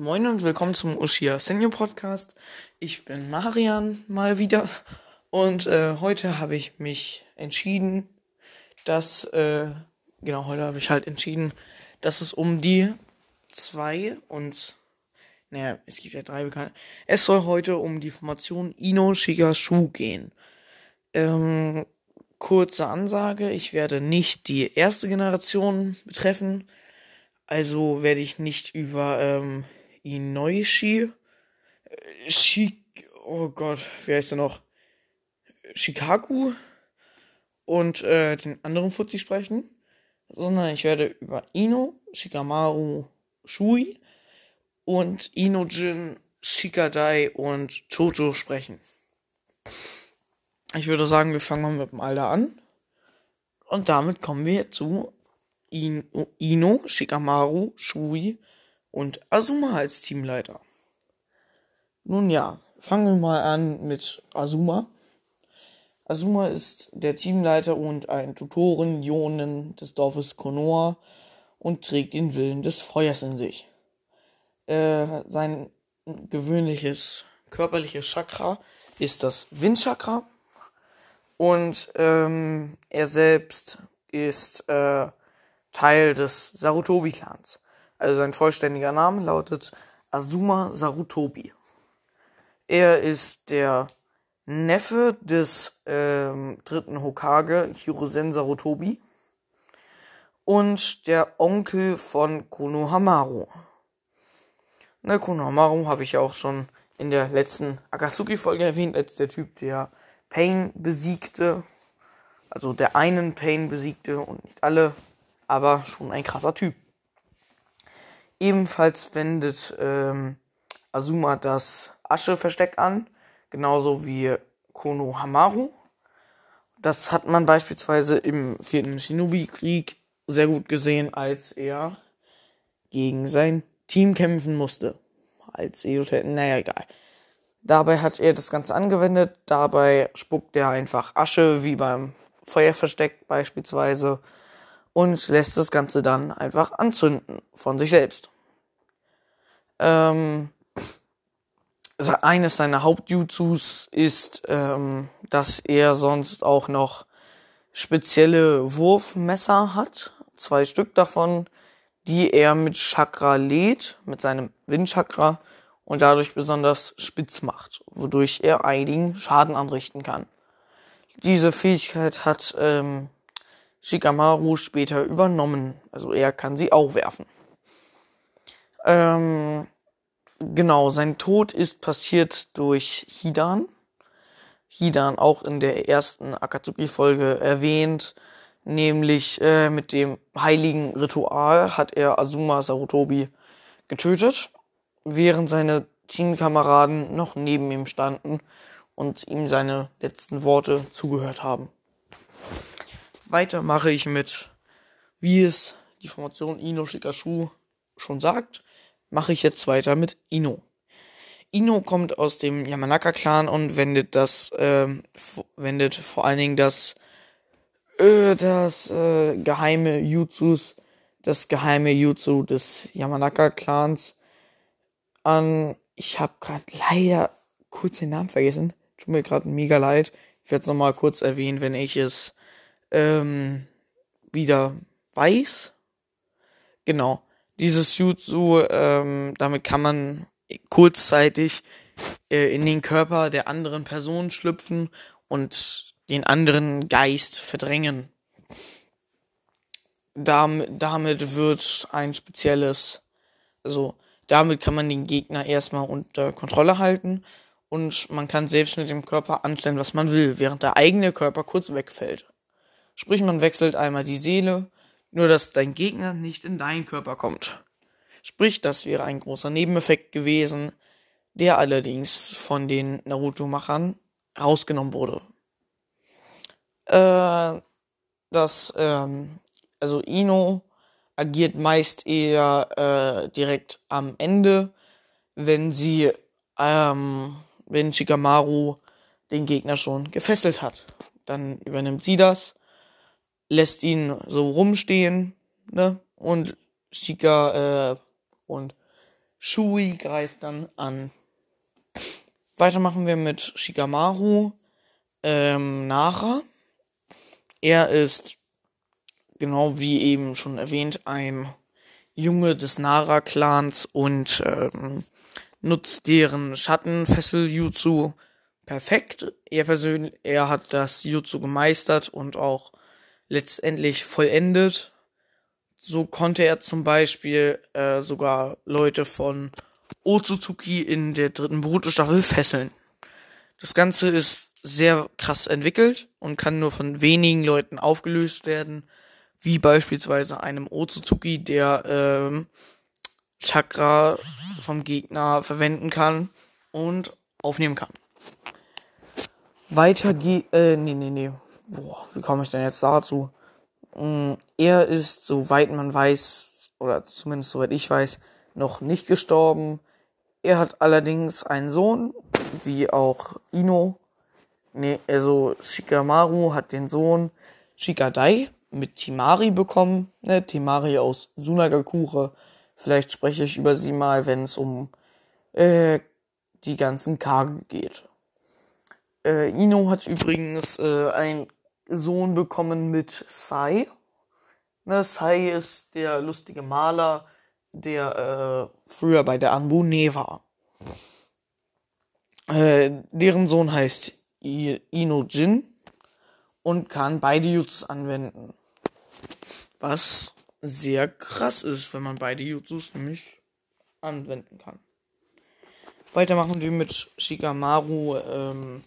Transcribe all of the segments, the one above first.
Moin und willkommen zum Ushia Senior Podcast. Ich bin Marian mal wieder und äh, heute habe ich mich entschieden, dass, äh, genau, heute habe ich halt entschieden, dass es um die zwei und, naja, es gibt ja drei bekannte. Es soll heute um die Formation Ino Shigashu gehen. Ähm, kurze Ansage, ich werde nicht die erste Generation betreffen, also werde ich nicht über ähm, Inoishi, äh, Shik, oh Gott, wer ist er noch? Shikaku und äh, den anderen Fuzzi sprechen, sondern ich werde über Ino, Shikamaru, Shui und Inojin, Shikadai und Choto sprechen. Ich würde sagen, wir fangen mal mit dem Alter an. Und damit kommen wir zu Ino, Shikamaru, Shui und Azuma als Teamleiter. Nun ja, fangen wir mal an mit Azuma. Azuma ist der Teamleiter und ein Tutoren Jonen des Dorfes Konoha und trägt den Willen des Feuers in sich. Äh, sein gewöhnliches körperliches Chakra ist das Windchakra und ähm, er selbst ist äh, Teil des Sarutobi-Clans. Also sein vollständiger Name lautet Azuma Sarutobi. Er ist der Neffe des ähm, dritten Hokage Hirosen Sarutobi und der Onkel von Konohamaru. Ne, Konohamaru habe ich ja auch schon in der letzten Akatsuki-Folge erwähnt, als der Typ, der Pain besiegte. Also der einen Pain besiegte und nicht alle, aber schon ein krasser Typ. Ebenfalls wendet ähm, Azuma das Ascheversteck an, genauso wie Kono Hamaru. Das hat man beispielsweise im vierten Shinobi-Krieg sehr gut gesehen, als er gegen sein Team kämpfen musste. Als Edotel, naja, egal. Dabei hat er das Ganze angewendet, dabei spuckt er einfach Asche, wie beim Feuerversteck beispielsweise, und lässt das Ganze dann einfach anzünden von sich selbst. Ähm, eines seiner Hauptjutsus ist, ähm, dass er sonst auch noch spezielle Wurfmesser hat, zwei Stück davon, die er mit Chakra lädt, mit seinem Windchakra und dadurch besonders spitz macht, wodurch er einigen Schaden anrichten kann. Diese Fähigkeit hat ähm, Shikamaru später übernommen. Also er kann sie auch werfen. Ähm, genau, sein Tod ist passiert durch Hidan. Hidan auch in der ersten Akatsuki-Folge erwähnt. Nämlich äh, mit dem heiligen Ritual hat er Azuma Sarutobi getötet, während seine Teamkameraden noch neben ihm standen und ihm seine letzten Worte zugehört haben. Weiter mache ich mit, wie es die Formation Ino Shikashu schon sagt, mache ich jetzt weiter mit Ino. Ino kommt aus dem Yamanaka-Clan und wendet das, äh, wendet vor allen Dingen das, äh, das äh, geheime Jutsus, das geheime Jutsu des Yamanaka-Clans an. Ich habe gerade leider kurz den Namen vergessen. Tut mir gerade mega leid. Ich werde es nochmal kurz erwähnen, wenn ich es ähm, wieder weiß. Genau. Dieses Jutsu, ähm, damit kann man kurzzeitig äh, in den Körper der anderen Person schlüpfen und den anderen Geist verdrängen. Dam damit wird ein spezielles, also damit kann man den Gegner erstmal unter Kontrolle halten und man kann selbst mit dem Körper anstellen, was man will, während der eigene Körper kurz wegfällt. Sprich, man wechselt einmal die Seele, nur dass dein Gegner nicht in deinen Körper kommt. Sprich, das wäre ein großer Nebeneffekt gewesen, der allerdings von den Naruto-Machern rausgenommen wurde. Äh, das, ähm, also Ino agiert meist eher äh, direkt am Ende, wenn sie, ähm, wenn Shikamaru den Gegner schon gefesselt hat. Dann übernimmt sie das lässt ihn so rumstehen, ne? Und Shika äh, und Shui greift dann an. Weiter machen wir mit Shikamaru ähm, Nara. Er ist, genau wie eben schon erwähnt, ein Junge des Nara-Clans und ähm, nutzt deren Schattenfessel-Jutsu perfekt. Er persönlich, er hat das Jutsu gemeistert und auch letztendlich vollendet. So konnte er zum Beispiel äh, sogar Leute von Otsutsuki in der dritten Boruto-Staffel fesseln. Das Ganze ist sehr krass entwickelt und kann nur von wenigen Leuten aufgelöst werden, wie beispielsweise einem Otsutsuki, der ähm, Chakra vom Gegner verwenden kann und aufnehmen kann. Weiter geht, äh, nee, nee, nee. Boah, wie komme ich denn jetzt dazu? Mm, er ist, soweit man weiß, oder zumindest soweit ich weiß, noch nicht gestorben. Er hat allerdings einen Sohn, wie auch Ino. Nee, also Shikamaru hat den Sohn Shikadai mit Timari bekommen. Ne, Timari aus Sunagakure. Vielleicht spreche ich über sie mal, wenn es um äh, die ganzen Kage geht. Äh, Ino hat übrigens äh, einen Sohn bekommen mit Sai. Ne, Sai ist der lustige Maler, der äh, früher bei der Anbune war. Äh, deren Sohn heißt I Ino Jin und kann beide Jutsus anwenden. Was sehr krass ist, wenn man beide Jutsus nämlich anwenden kann. Weiter machen wir mit Shikamaru. Ähm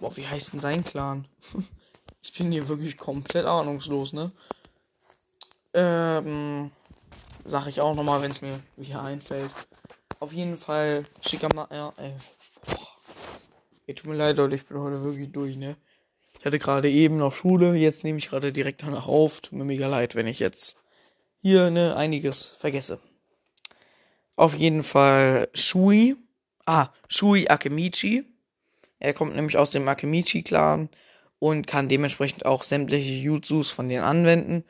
Boah, wie heißt denn sein Clan? ich bin hier wirklich komplett ahnungslos, ne? Ähm, sag ich auch nochmal, wenn es mir wieder einfällt. Auf jeden Fall Shikamaru. Ja, ey. Boah. Ey, tut mir leid, Leute, ich bin heute wirklich durch, ne? Ich hatte gerade eben noch Schule, jetzt nehme ich gerade direkt danach auf. Tut mir mega leid, wenn ich jetzt hier ne einiges vergesse. Auf jeden Fall Shui. Ah, Shui Akemichi. Er kommt nämlich aus dem Akemichi-Clan und kann dementsprechend auch sämtliche Jutsus von denen anwenden.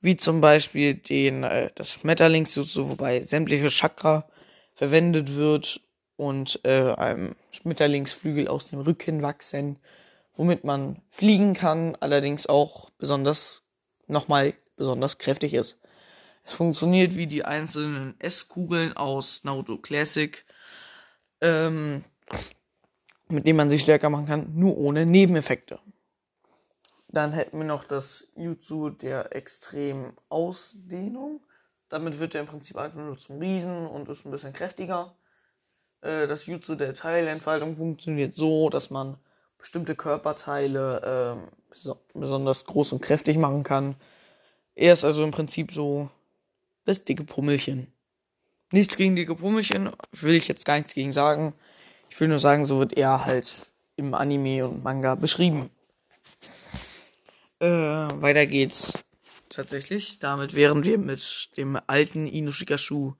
Wie zum Beispiel den, äh, das Schmetterlings-Jutsu, wobei sämtliche Chakra verwendet wird und äh, einem Schmetterlingsflügel aus dem Rücken wachsen womit man fliegen kann, allerdings auch besonders nochmal besonders kräftig ist. Es funktioniert wie die einzelnen S-Kugeln aus Naruto Classic, ähm, mit denen man sich stärker machen kann, nur ohne Nebeneffekte. Dann hätten wir noch das Jutsu der extremen Ausdehnung. Damit wird er im Prinzip einfach nur zum Riesen und ist ein bisschen kräftiger. Äh, das Jutsu der Teilentfaltung funktioniert so, dass man bestimmte Körperteile äh, besonders groß und kräftig machen kann. Er ist also im Prinzip so das dicke Pummelchen. Nichts gegen dicke Pummelchen, will ich jetzt gar nichts gegen sagen. Ich will nur sagen, so wird er halt im Anime und Manga beschrieben. Äh, weiter geht's tatsächlich. Damit wären wir mit dem alten Inushikashu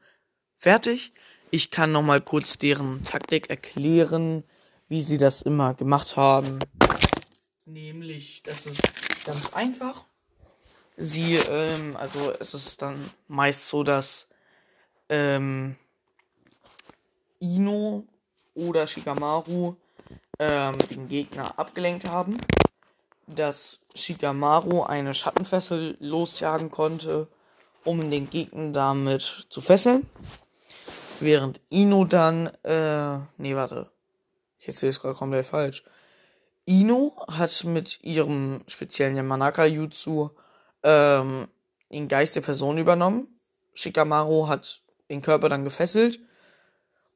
fertig. Ich kann nochmal kurz deren Taktik erklären, wie sie das immer gemacht haben. Nämlich, das ist ganz einfach. Sie, ähm, also es ist dann meist so, dass ähm, Ino oder Shikamaru ähm, den Gegner abgelenkt haben, dass Shikamaru eine Schattenfessel losjagen konnte, um den Gegner damit zu fesseln. Während Ino dann, äh, nee, warte. Ich erzähle es gerade komplett falsch. Ino hat mit ihrem speziellen Yamanaka-Jutsu ähm, den Geist der Person übernommen. Shikamaru hat den Körper dann gefesselt.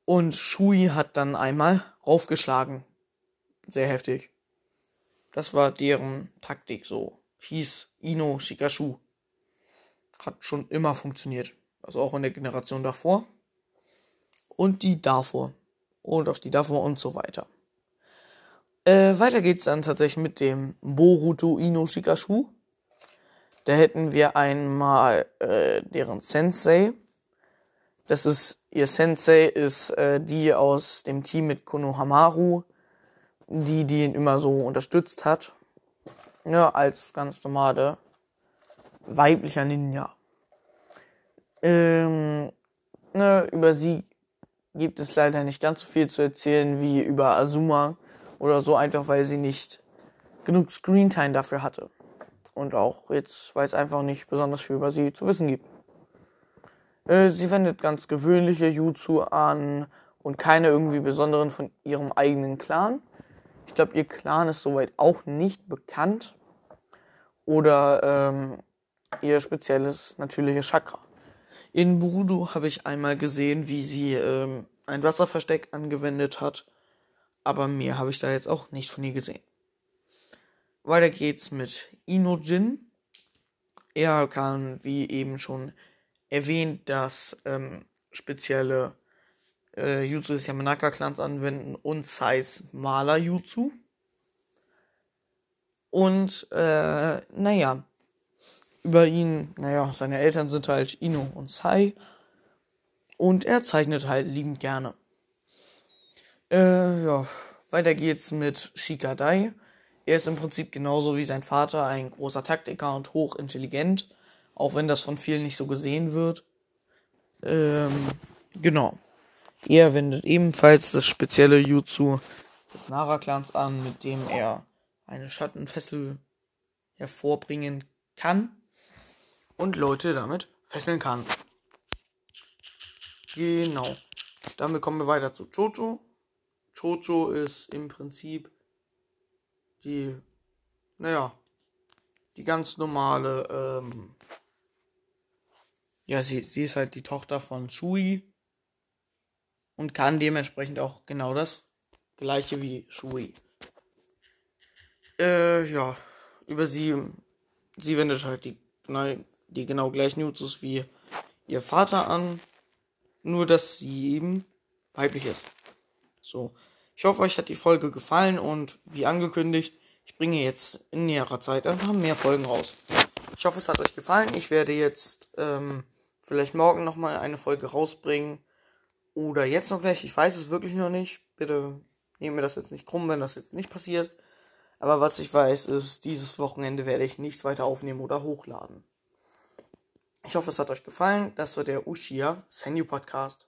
Und Shui hat dann einmal raufgeschlagen. Sehr heftig. Das war deren Taktik so. Hieß Ino Shikashu. Hat schon immer funktioniert. Also auch in der Generation davor. Und die davor und auf die davor und so weiter. Äh, weiter geht's dann tatsächlich mit dem Boruto Ino Shikashu. Da hätten wir einmal äh, deren Sensei. Das ist, ihr Sensei ist äh, die aus dem Team mit Konohamaru, die, die ihn immer so unterstützt hat. Ja, als ganz normale weiblicher Ninja. Ähm, Äh, über sie gibt es leider nicht ganz so viel zu erzählen wie über Azuma oder so, einfach weil sie nicht genug Screentime dafür hatte. Und auch jetzt, weil es einfach nicht besonders viel über sie zu wissen gibt. Äh, sie wendet ganz gewöhnliche Jutsu an und keine irgendwie besonderen von ihrem eigenen Clan. Ich glaube, ihr Clan ist soweit auch nicht bekannt. Oder ähm, ihr spezielles natürliches Chakra. In Burudo habe ich einmal gesehen, wie sie ähm, ein Wasserversteck angewendet hat. Aber mehr habe ich da jetzt auch nicht von ihr gesehen. Weiter geht's mit Inojin. Er kann, wie eben schon erwähnt, das ähm, spezielle äh, Jutsu des Yamanaka-Clans anwenden und Sais Maler Jutsu. Und, äh, naja, über ihn, naja, seine Eltern sind halt Ino und Sai. Und er zeichnet halt liebend gerne. Äh, ja, weiter geht's mit Shikadai. Er ist im Prinzip genauso wie sein Vater ein großer Taktiker und hochintelligent, auch wenn das von vielen nicht so gesehen wird. Ähm, genau. Er wendet ebenfalls das spezielle Jutsu des Nara-Clans an, mit dem er eine Schattenfessel hervorbringen kann und Leute damit fesseln kann. Genau. Damit kommen wir weiter zu Chocho. Chocho ist im Prinzip die, naja, die ganz normale, ähm, ja, sie, sie ist halt die Tochter von Shui und kann dementsprechend auch genau das gleiche wie Shui. Äh, ja, über sie, sie wendet halt die, die genau gleichen Jutsus wie ihr Vater an, nur dass sie eben weiblich ist. So, ich hoffe, euch hat die Folge gefallen und wie angekündigt, ich bringe jetzt in näherer Zeit ein paar mehr Folgen raus. Ich hoffe, es hat euch gefallen. Ich werde jetzt ähm, vielleicht morgen nochmal eine Folge rausbringen oder jetzt noch gleich, ich weiß es wirklich noch nicht. Bitte nehmt mir das jetzt nicht krumm, wenn das jetzt nicht passiert. Aber was ich weiß, ist, dieses Wochenende werde ich nichts weiter aufnehmen oder hochladen. Ich hoffe, es hat euch gefallen. Das war der Ushia Senyu Podcast.